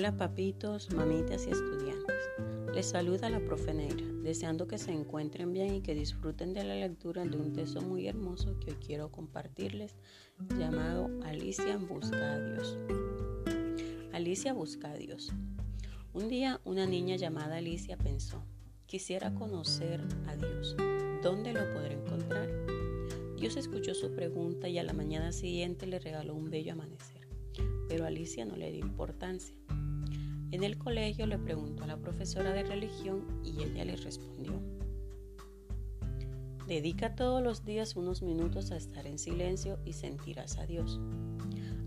Hola papitos, mamitas y estudiantes. Les saluda la profe Negra, deseando que se encuentren bien y que disfruten de la lectura de un texto muy hermoso que hoy quiero compartirles, llamado Alicia busca a Dios. Alicia busca a Dios. Un día una niña llamada Alicia pensó, quisiera conocer a Dios. ¿Dónde lo podré encontrar? Dios escuchó su pregunta y a la mañana siguiente le regaló un bello amanecer, pero Alicia no le dio importancia. En el colegio le preguntó a la profesora de religión y ella le respondió, dedica todos los días unos minutos a estar en silencio y sentirás a Dios.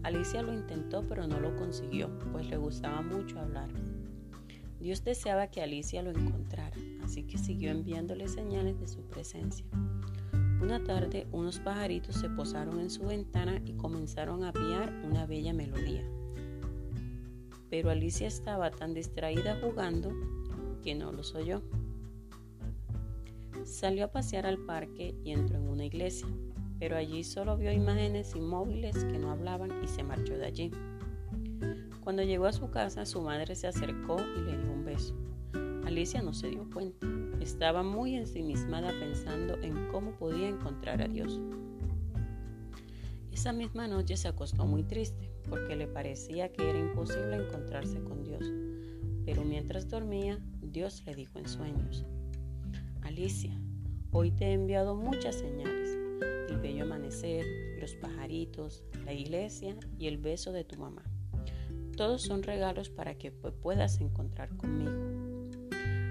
Alicia lo intentó pero no lo consiguió, pues le gustaba mucho hablar. Dios deseaba que Alicia lo encontrara, así que siguió enviándole señales de su presencia. Una tarde unos pajaritos se posaron en su ventana y comenzaron a piar una bella melodía pero Alicia estaba tan distraída jugando que no los oyó. Salió a pasear al parque y entró en una iglesia, pero allí solo vio imágenes inmóviles que no hablaban y se marchó de allí. Cuando llegó a su casa, su madre se acercó y le dio un beso. Alicia no se dio cuenta. Estaba muy ensimismada pensando en cómo podía encontrar a Dios. Esa misma noche se acostó muy triste porque le parecía que era imposible encontrarse con Dios. Pero mientras dormía, Dios le dijo en sueños, Alicia, hoy te he enviado muchas señales, el bello amanecer, los pajaritos, la iglesia y el beso de tu mamá. Todos son regalos para que puedas encontrar conmigo.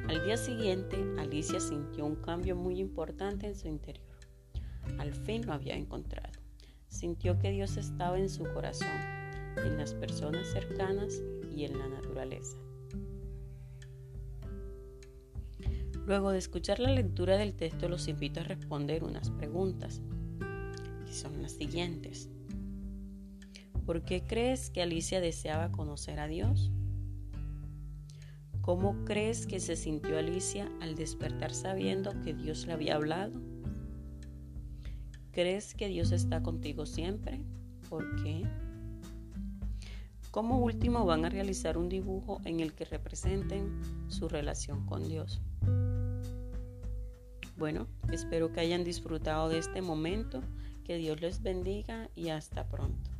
Al día siguiente, Alicia sintió un cambio muy importante en su interior. Al fin lo había encontrado. Sintió que Dios estaba en su corazón, en las personas cercanas y en la naturaleza. Luego de escuchar la lectura del texto los invito a responder unas preguntas, que son las siguientes. ¿Por qué crees que Alicia deseaba conocer a Dios? ¿Cómo crees que se sintió Alicia al despertar sabiendo que Dios le había hablado? ¿Crees que Dios está contigo siempre? ¿Por qué? Como último van a realizar un dibujo en el que representen su relación con Dios. Bueno, espero que hayan disfrutado de este momento, que Dios les bendiga y hasta pronto.